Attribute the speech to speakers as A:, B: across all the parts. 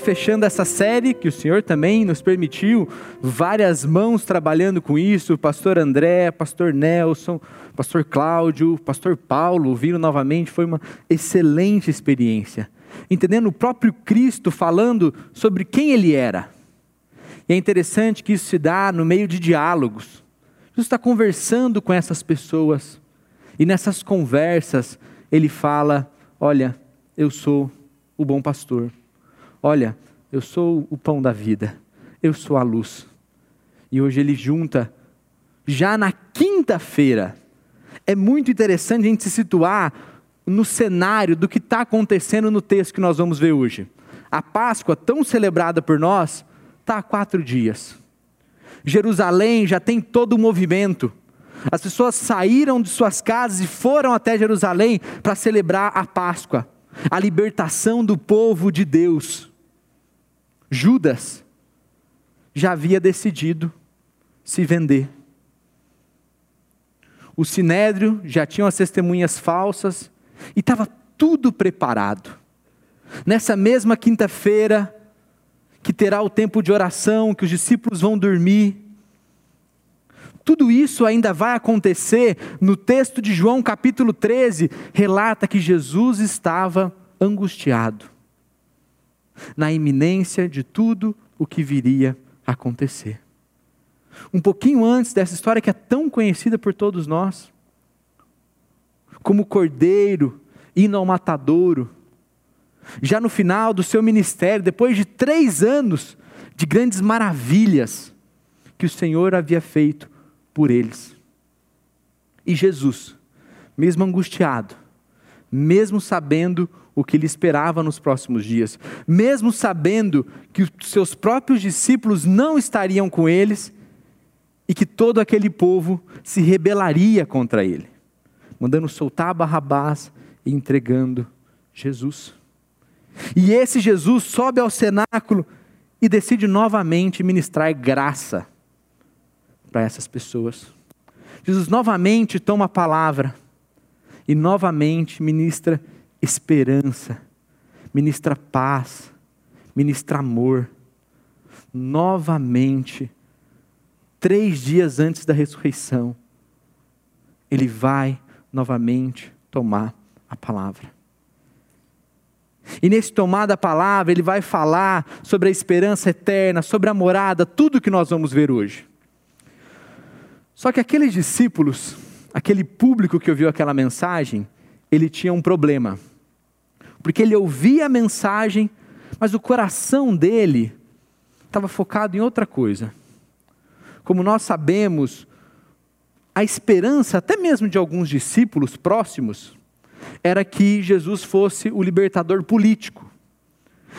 A: fechando essa série, que o Senhor também nos permitiu, várias mãos trabalhando com isso, pastor André, pastor Nelson, pastor Cláudio, pastor Paulo, vindo novamente, foi uma excelente experiência. Entendendo o próprio Cristo falando sobre quem ele era. E é interessante que isso se dá no meio de diálogos. Jesus está conversando com essas pessoas, e nessas conversas ele fala: Olha, eu sou o bom pastor. Olha, eu sou o pão da vida. Eu sou a luz. E hoje ele junta, já na quinta-feira. É muito interessante a gente se situar no cenário do que está acontecendo no texto que nós vamos ver hoje. A Páscoa, tão celebrada por nós, está há quatro dias. Jerusalém já tem todo o movimento. As pessoas saíram de suas casas e foram até Jerusalém para celebrar a Páscoa, a libertação do povo de Deus. Judas já havia decidido se vender. O sinédrio já tinha as testemunhas falsas e estava tudo preparado. Nessa mesma quinta-feira, que terá o tempo de oração, que os discípulos vão dormir, tudo isso ainda vai acontecer no texto de João, capítulo 13, relata que Jesus estava angustiado, na iminência de tudo o que viria a acontecer. Um pouquinho antes dessa história que é tão conhecida por todos nós, como cordeiro indo ao matadouro, já no final do seu ministério, depois de três anos de grandes maravilhas que o Senhor havia feito por eles. E Jesus, mesmo angustiado, mesmo sabendo o que lhe esperava nos próximos dias, mesmo sabendo que os seus próprios discípulos não estariam com eles e que todo aquele povo se rebelaria contra ele, mandando soltar Barrabás e entregando Jesus. E esse Jesus sobe ao cenáculo e decide novamente ministrar graça para essas pessoas. Jesus novamente toma a palavra e novamente ministra esperança, ministra paz, ministra amor. Novamente, três dias antes da ressurreição, ele vai novamente tomar a palavra. E nesse tomar da palavra, ele vai falar sobre a esperança eterna, sobre a morada, tudo que nós vamos ver hoje. Só que aqueles discípulos, aquele público que ouviu aquela mensagem, ele tinha um problema. Porque ele ouvia a mensagem, mas o coração dele estava focado em outra coisa. Como nós sabemos, a esperança, até mesmo de alguns discípulos próximos, era que Jesus fosse o libertador político.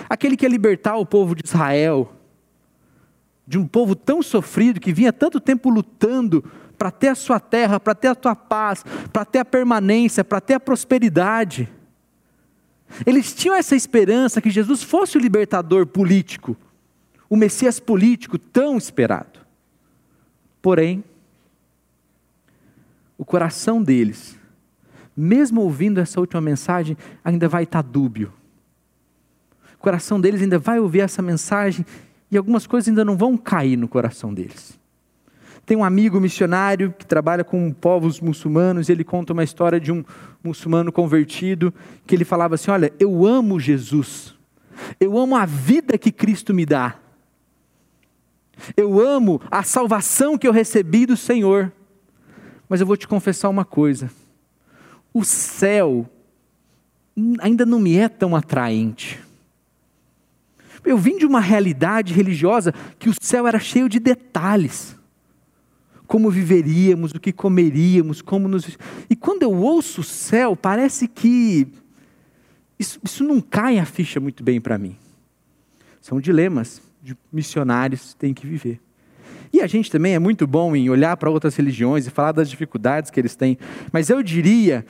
A: Aquele que ia libertar o povo de Israel, de um povo tão sofrido, que vinha tanto tempo lutando para ter a sua terra, para ter a tua paz, para ter a permanência, para ter a prosperidade. Eles tinham essa esperança que Jesus fosse o libertador político, o Messias político tão esperado. Porém, o coração deles, mesmo ouvindo essa última mensagem, ainda vai estar dúbio. O coração deles ainda vai ouvir essa mensagem e algumas coisas ainda não vão cair no coração deles. Tem um amigo missionário que trabalha com povos muçulmanos e ele conta uma história de um muçulmano convertido que ele falava assim: Olha, eu amo Jesus, eu amo a vida que Cristo me dá, eu amo a salvação que eu recebi do Senhor, mas eu vou te confessar uma coisa: o céu ainda não me é tão atraente. Eu vim de uma realidade religiosa que o céu era cheio de detalhes como viveríamos, o que comeríamos, como nos. E quando eu ouço o céu, parece que isso, isso não cai a ficha muito bem para mim. São dilemas de missionários têm que viver. E a gente também é muito bom em olhar para outras religiões e falar das dificuldades que eles têm, mas eu diria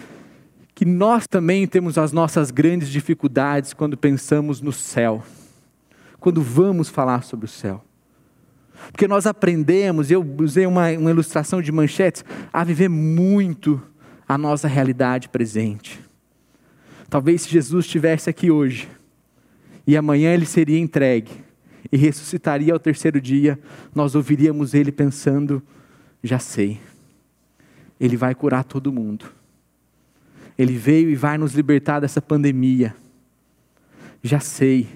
A: que nós também temos as nossas grandes dificuldades quando pensamos no céu, quando vamos falar sobre o céu. Porque nós aprendemos, eu usei uma, uma ilustração de manchetes, a viver muito a nossa realidade presente. Talvez se Jesus estivesse aqui hoje e amanhã ele seria entregue e ressuscitaria ao terceiro dia, nós ouviríamos ele pensando: já sei, ele vai curar todo mundo. Ele veio e vai nos libertar dessa pandemia. Já sei,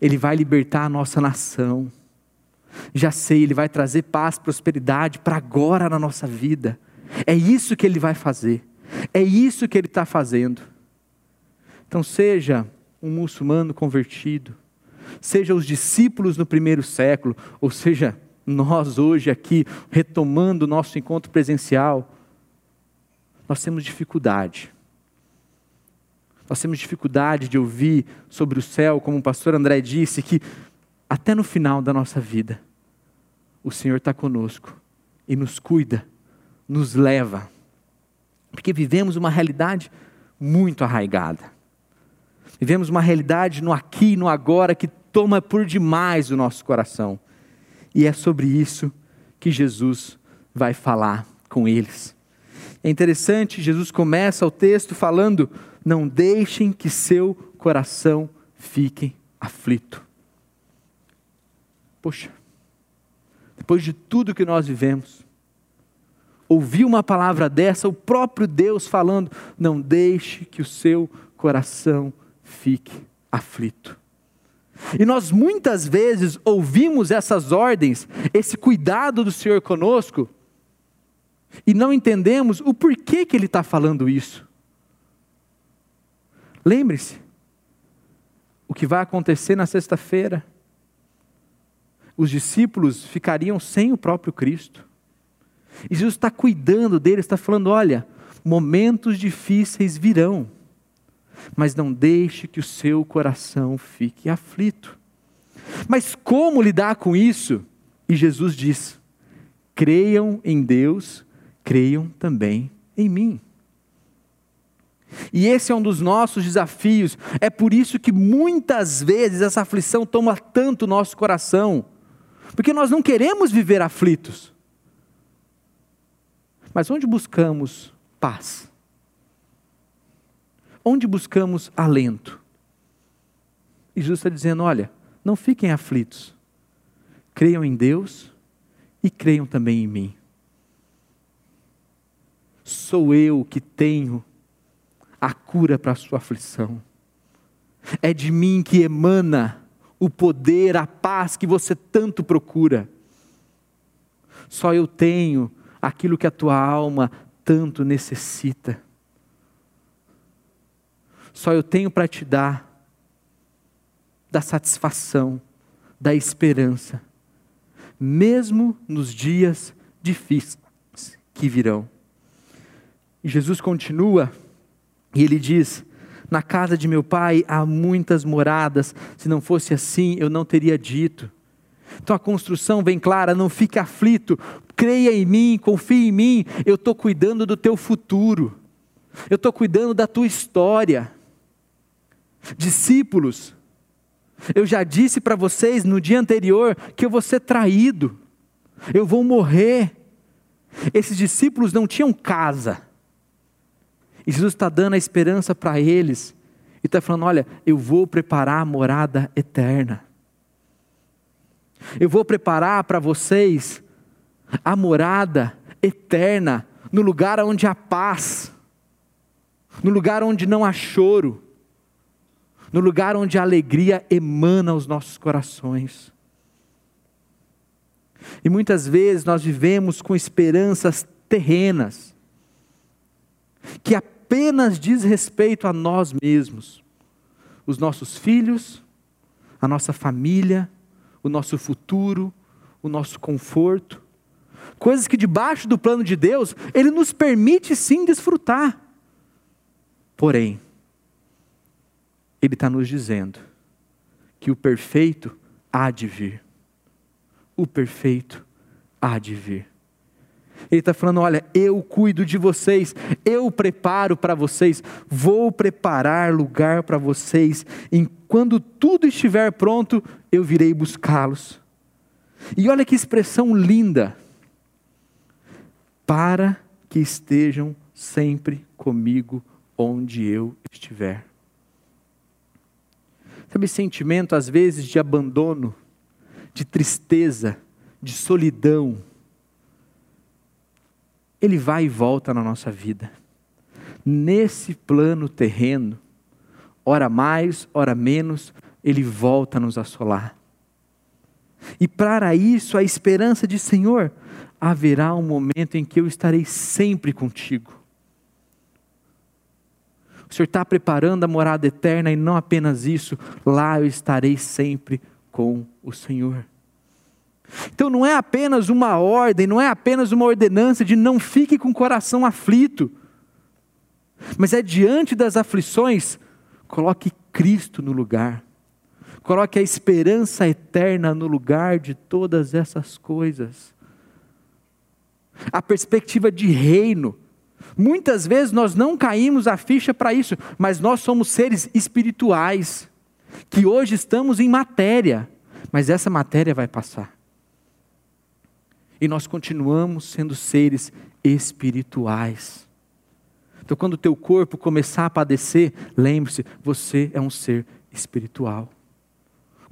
A: ele vai libertar a nossa nação. Já sei, ele vai trazer paz, prosperidade para agora na nossa vida. É isso que ele vai fazer. É isso que ele está fazendo. Então, seja um muçulmano convertido, seja os discípulos no primeiro século, ou seja, nós hoje aqui, retomando o nosso encontro presencial, nós temos dificuldade. Nós temos dificuldade de ouvir sobre o céu, como o pastor André disse, que até no final da nossa vida, o Senhor está conosco e nos cuida, nos leva, porque vivemos uma realidade muito arraigada. Vivemos uma realidade no aqui e no agora que toma por demais o nosso coração. E é sobre isso que Jesus vai falar com eles. É interessante, Jesus começa o texto falando: Não deixem que seu coração fique aflito. Poxa, depois de tudo que nós vivemos, ouvir uma palavra dessa, o próprio Deus falando: Não deixe que o seu coração fique aflito. E nós muitas vezes ouvimos essas ordens, esse cuidado do Senhor conosco, e não entendemos o porquê que Ele está falando isso. Lembre-se, o que vai acontecer na sexta-feira. Os discípulos ficariam sem o próprio Cristo. E Jesus está cuidando deles, está falando: olha, momentos difíceis virão mas não deixe que o seu coração fique aflito. Mas como lidar com isso? E Jesus diz: creiam em Deus, creiam também em mim. E esse é um dos nossos desafios. É por isso que muitas vezes essa aflição toma tanto nosso coração. Porque nós não queremos viver aflitos. Mas onde buscamos paz? Onde buscamos alento? E Jesus está dizendo: olha, não fiquem aflitos, creiam em Deus e creiam também em mim. Sou eu que tenho a cura para a sua aflição. É de mim que emana o poder, a paz que você tanto procura. Só eu tenho aquilo que a tua alma tanto necessita só eu tenho para te dar da satisfação, da esperança, mesmo nos dias difíceis que virão. E Jesus continua e ele diz: Na casa de meu pai há muitas moradas, se não fosse assim eu não teria dito. Então a construção vem clara, não fique aflito, creia em mim, confie em mim, eu estou cuidando do teu futuro, eu estou cuidando da tua história. Discípulos, eu já disse para vocês no dia anterior que eu vou ser traído, eu vou morrer. Esses discípulos não tinham casa, e Jesus está dando a esperança para eles, e está falando: olha, eu vou preparar a morada eterna, eu vou preparar para vocês a morada eterna, no lugar onde há paz, no lugar onde não há choro no lugar onde a alegria emana aos nossos corações. E muitas vezes nós vivemos com esperanças terrenas, que apenas diz respeito a nós mesmos, os nossos filhos, a nossa família, o nosso futuro, o nosso conforto, coisas que debaixo do plano de Deus, Ele nos permite sim desfrutar. Porém, ele está nos dizendo que o perfeito há de vir. O perfeito há de vir. Ele está falando: olha, eu cuido de vocês, eu preparo para vocês, vou preparar lugar para vocês, e quando tudo estiver pronto, eu virei buscá-los. E olha que expressão linda! Para que estejam sempre comigo onde eu estiver. Sabe sentimento às vezes de abandono, de tristeza, de solidão. Ele vai e volta na nossa vida. Nesse plano terreno, ora mais, ora menos, ele volta a nos assolar. E para isso, a esperança de Senhor, haverá um momento em que eu estarei sempre contigo. O Senhor está preparando a morada eterna e não apenas isso, lá eu estarei sempre com o Senhor. Então não é apenas uma ordem, não é apenas uma ordenança de não fique com o coração aflito, mas é diante das aflições, coloque Cristo no lugar, coloque a esperança eterna no lugar de todas essas coisas. A perspectiva de reino, Muitas vezes nós não caímos a ficha para isso, mas nós somos seres espirituais, que hoje estamos em matéria, mas essa matéria vai passar. E nós continuamos sendo seres espirituais. Então, quando o teu corpo começar a padecer, lembre-se, você é um ser espiritual.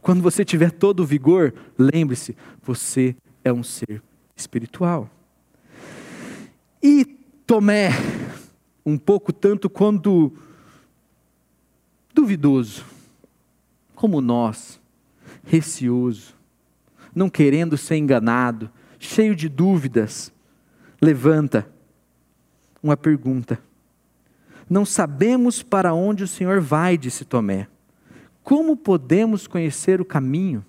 A: Quando você tiver todo o vigor, lembre-se, você é um ser espiritual. E Tomé, um pouco tanto quanto duvidoso, como nós, receoso, não querendo ser enganado, cheio de dúvidas, levanta uma pergunta. Não sabemos para onde o Senhor vai, disse Tomé. Como podemos conhecer o caminho?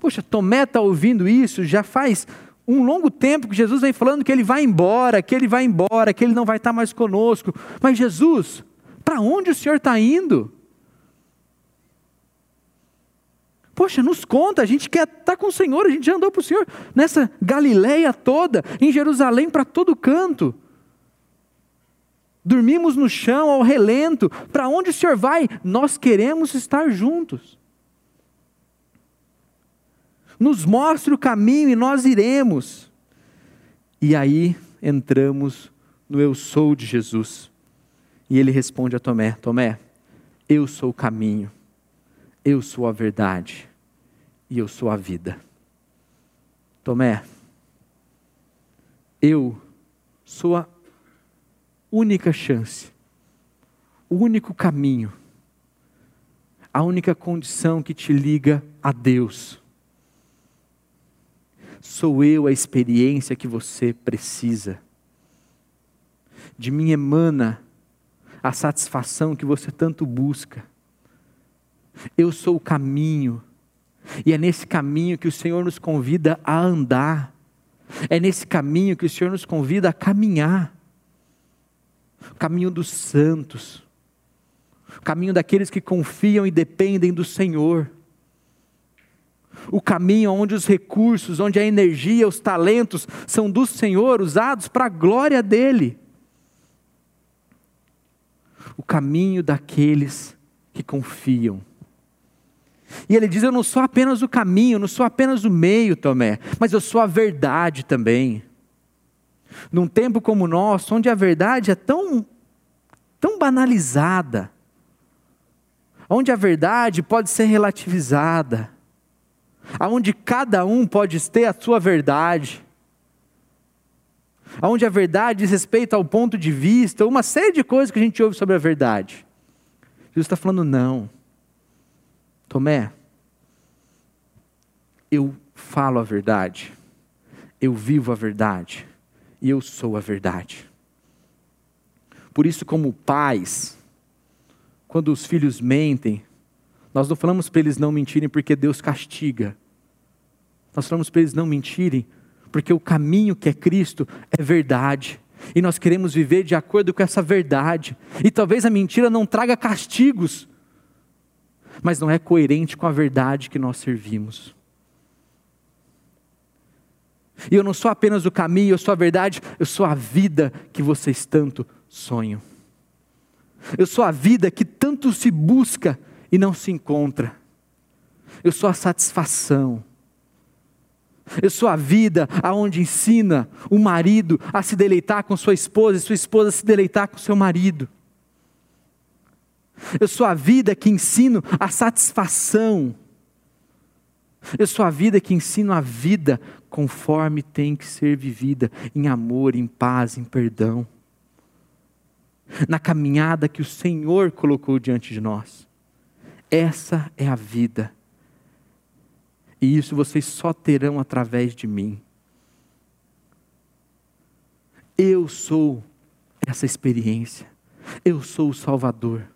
A: Poxa, Tomé está ouvindo isso já faz um longo tempo que Jesus vem falando que ele vai embora, que ele vai embora, que ele não vai estar mais conosco. Mas Jesus, para onde o Senhor está indo? Poxa, nos conta, a gente quer estar tá com o Senhor, a gente já andou para o Senhor nessa Galileia toda, em Jerusalém para todo canto. Dormimos no chão, ao relento. Para onde o Senhor vai? Nós queremos estar juntos nos mostre o caminho e nós iremos. E aí entramos no eu sou de Jesus. E ele responde a Tomé: Tomé, eu sou o caminho, eu sou a verdade e eu sou a vida. Tomé, eu sou a única chance, o único caminho, a única condição que te liga a Deus Sou eu a experiência que você precisa. De mim emana a satisfação que você tanto busca. Eu sou o caminho, e é nesse caminho que o Senhor nos convida a andar, é nesse caminho que o Senhor nos convida a caminhar. O caminho dos santos, o caminho daqueles que confiam e dependem do Senhor. O caminho onde os recursos, onde a energia, os talentos são do Senhor, usados para a glória dEle. O caminho daqueles que confiam. E ele diz: Eu não sou apenas o caminho, não sou apenas o meio, Tomé, mas eu sou a verdade também. Num tempo como o nosso, onde a verdade é tão, tão banalizada, onde a verdade pode ser relativizada, aonde cada um pode ter a sua verdade, aonde a verdade diz respeito ao ponto de vista, uma série de coisas que a gente ouve sobre a verdade. Jesus está falando, não. Tomé, eu falo a verdade, eu vivo a verdade, e eu sou a verdade. Por isso, como pais, quando os filhos mentem, nós não falamos para eles não mentirem porque Deus castiga. Nós falamos para eles não mentirem porque o caminho que é Cristo é verdade. E nós queremos viver de acordo com essa verdade. E talvez a mentira não traga castigos, mas não é coerente com a verdade que nós servimos. E eu não sou apenas o caminho, eu sou a verdade, eu sou a vida que vocês tanto sonham. Eu sou a vida que tanto se busca e não se encontra. Eu sou a satisfação. Eu sou a vida aonde ensina o marido a se deleitar com sua esposa e sua esposa a se deleitar com seu marido. Eu sou a vida que ensino a satisfação. Eu sou a vida que ensino a vida conforme tem que ser vivida, em amor, em paz, em perdão. Na caminhada que o Senhor colocou diante de nós. Essa é a vida. E isso vocês só terão através de mim. Eu sou essa experiência. Eu sou o Salvador.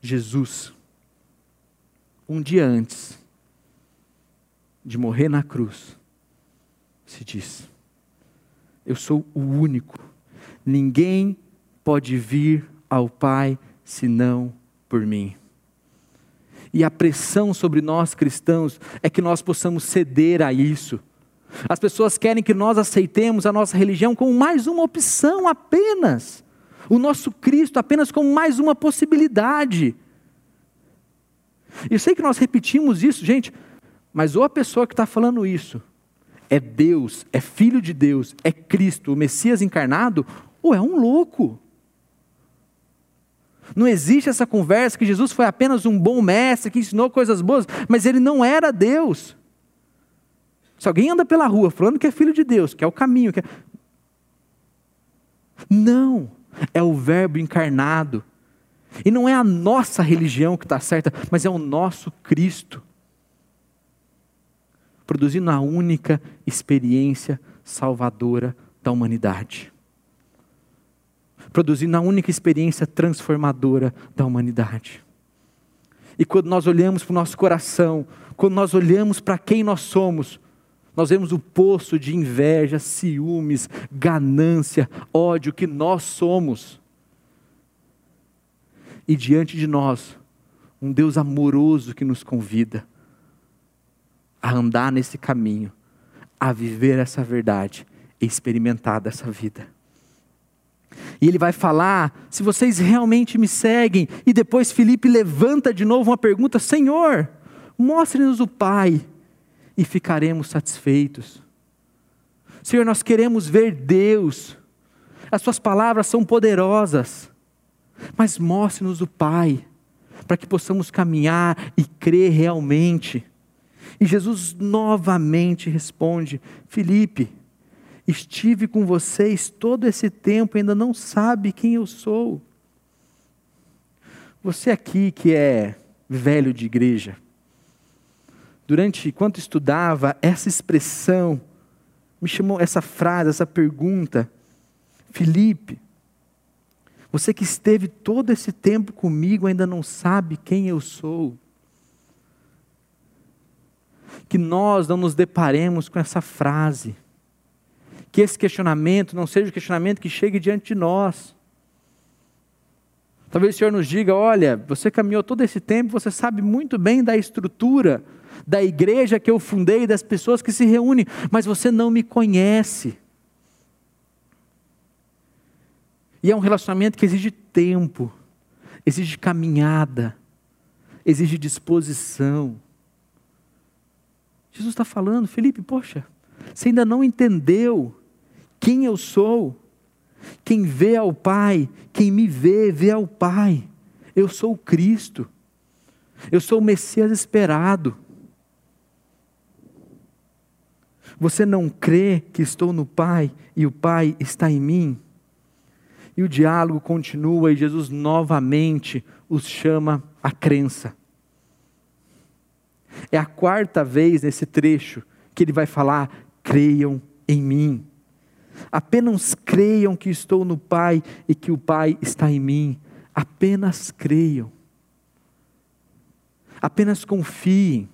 A: Jesus, um dia antes de morrer na cruz, se diz: Eu sou o único, ninguém pode vir ao Pai senão por mim. E a pressão sobre nós cristãos é que nós possamos ceder a isso. As pessoas querem que nós aceitemos a nossa religião como mais uma opção apenas o nosso Cristo apenas como mais uma possibilidade. Eu sei que nós repetimos isso, gente, mas ou a pessoa que está falando isso é Deus, é Filho de Deus, é Cristo, o Messias encarnado, ou é um louco. Não existe essa conversa que Jesus foi apenas um bom mestre que ensinou coisas boas, mas ele não era Deus. Se alguém anda pela rua falando que é filho de Deus, que é o caminho, que é... não é o Verbo encarnado. E não é a nossa religião que está certa, mas é o nosso Cristo. Produzindo a única experiência salvadora da humanidade. Produzindo a única experiência transformadora da humanidade. E quando nós olhamos para o nosso coração, quando nós olhamos para quem nós somos, nós vemos o poço de inveja, ciúmes, ganância, ódio que nós somos. E diante de nós, um Deus amoroso que nos convida a andar nesse caminho, a viver essa verdade experimentar dessa vida. E ele vai falar: se vocês realmente me seguem, e depois Felipe levanta de novo uma pergunta: Senhor, mostre-nos o Pai e ficaremos satisfeitos. Senhor, nós queremos ver Deus, as Suas palavras são poderosas, mas mostre-nos o Pai, para que possamos caminhar e crer realmente. E Jesus novamente responde: Felipe, estive com vocês todo esse tempo e ainda não sabe quem eu sou. Você aqui que é velho de igreja, durante enquanto estudava essa expressão, me chamou essa frase, essa pergunta, Felipe, você que esteve todo esse tempo comigo ainda não sabe quem eu sou. Que nós não nos deparemos com essa frase. Que esse questionamento não seja o questionamento que chegue diante de nós. Talvez o Senhor nos diga: olha, você caminhou todo esse tempo, você sabe muito bem da estrutura da igreja que eu fundei, das pessoas que se reúnem, mas você não me conhece. E é um relacionamento que exige tempo, exige caminhada, exige disposição. Jesus está falando, Felipe, poxa, você ainda não entendeu quem eu sou. Quem vê ao Pai, quem me vê, vê ao Pai. Eu sou o Cristo. Eu sou o Messias esperado. Você não crê que estou no Pai e o Pai está em mim? E o diálogo continua e Jesus novamente os chama à crença. É a quarta vez nesse trecho que ele vai falar: creiam em mim. Apenas creiam que estou no Pai e que o Pai está em mim. Apenas creiam. Apenas confiem.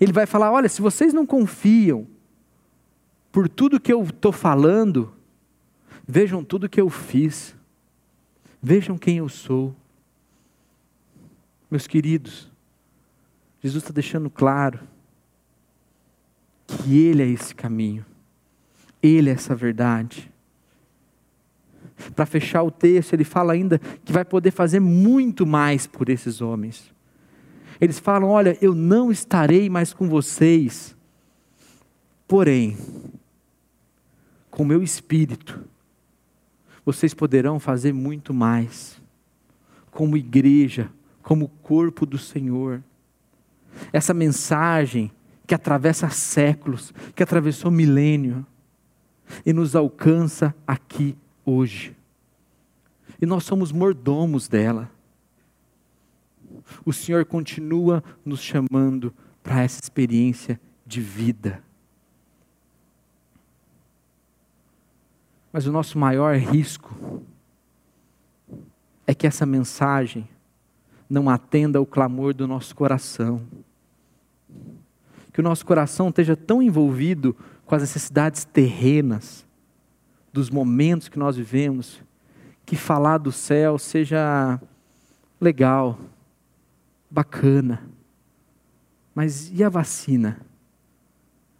A: Ele vai falar: olha, se vocês não confiam, por tudo que eu estou falando, vejam tudo que eu fiz, vejam quem eu sou. Meus queridos, Jesus está deixando claro que Ele é esse caminho, Ele é essa verdade. Para fechar o texto, ele fala ainda que vai poder fazer muito mais por esses homens. Eles falam: Olha, eu não estarei mais com vocês, porém, com o meu espírito, vocês poderão fazer muito mais. como igreja, como corpo do Senhor. Essa mensagem que atravessa séculos, que atravessou milênio e nos alcança aqui hoje. E nós somos mordomos dela. O Senhor continua nos chamando para essa experiência de vida. Mas o nosso maior risco é que essa mensagem não atenda ao clamor do nosso coração. Que o nosso coração esteja tão envolvido com as necessidades terrenas, dos momentos que nós vivemos, que falar do céu seja legal, bacana. Mas e a vacina?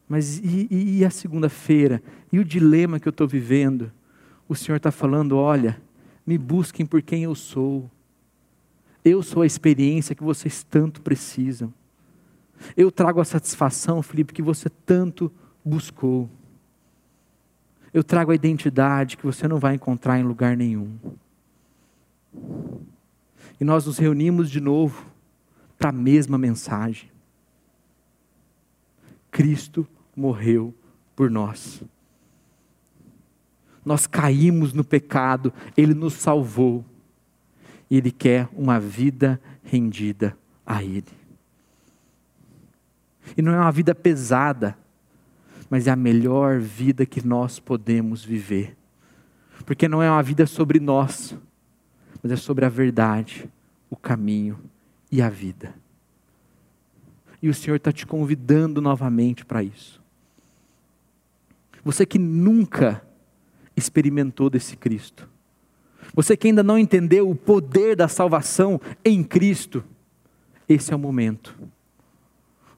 A: Mas e, e, e a segunda-feira? E o dilema que eu estou vivendo? O Senhor está falando: olha, me busquem por quem eu sou. Eu sou a experiência que vocês tanto precisam. Eu trago a satisfação, Felipe, que você tanto buscou. Eu trago a identidade que você não vai encontrar em lugar nenhum. E nós nos reunimos de novo para a mesma mensagem. Cristo morreu por nós. Nós caímos no pecado, Ele nos salvou. E Ele quer uma vida rendida a Ele. E não é uma vida pesada, mas é a melhor vida que nós podemos viver. Porque não é uma vida sobre nós, mas é sobre a verdade, o caminho e a vida. E o Senhor está te convidando novamente para isso. Você que nunca experimentou desse Cristo, você que ainda não entendeu o poder da salvação em Cristo, esse é o momento.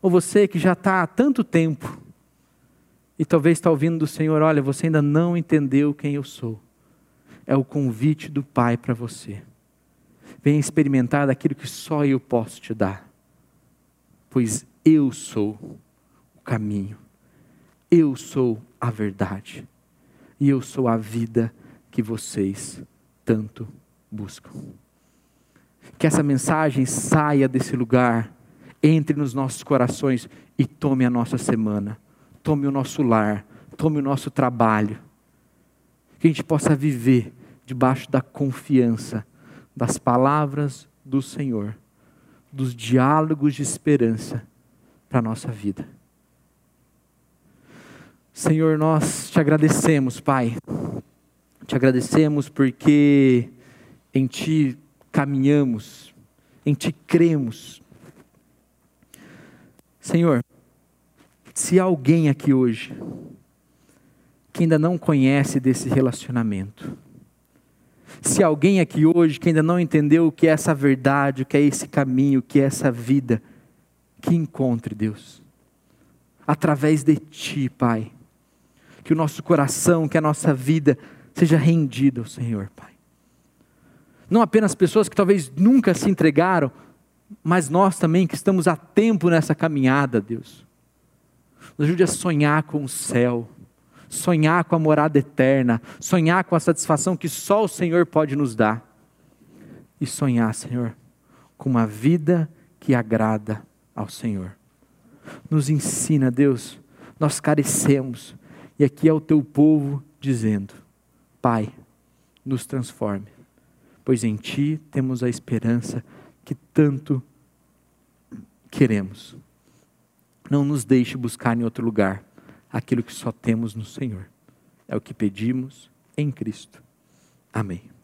A: Ou você que já está há tanto tempo e talvez está ouvindo do Senhor: olha, você ainda não entendeu quem eu sou. É o convite do Pai para você. Venha experimentar daquilo que só eu posso te dar. Pois eu sou o caminho, eu sou a verdade, e eu sou a vida que vocês tanto buscam. Que essa mensagem saia desse lugar, entre nos nossos corações e tome a nossa semana tome o nosso lar, tome o nosso trabalho. Que a gente possa viver debaixo da confiança das palavras do Senhor, dos diálogos de esperança para a nossa vida. Senhor, nós te agradecemos, Pai. Te agradecemos porque em Ti caminhamos, em Ti cremos. Senhor, se há alguém aqui hoje que ainda não conhece desse relacionamento, se há alguém aqui hoje que ainda não entendeu o que é essa verdade, o que é esse caminho, o que é essa vida, que encontre Deus, através de Ti, Pai, que o nosso coração, que a nossa vida seja rendida ao Senhor, Pai. Não apenas pessoas que talvez nunca se entregaram, mas nós também que estamos há tempo nessa caminhada, Deus. Nos ajude a sonhar com o céu, sonhar com a morada eterna, sonhar com a satisfação que só o Senhor pode nos dar. E sonhar, Senhor, com uma vida que agrada ao Senhor. Nos ensina, Deus, nós carecemos, e aqui é o teu povo dizendo: Pai, nos transforme, pois em Ti temos a esperança que tanto queremos. Não nos deixe buscar em outro lugar aquilo que só temos no Senhor. É o que pedimos em Cristo. Amém.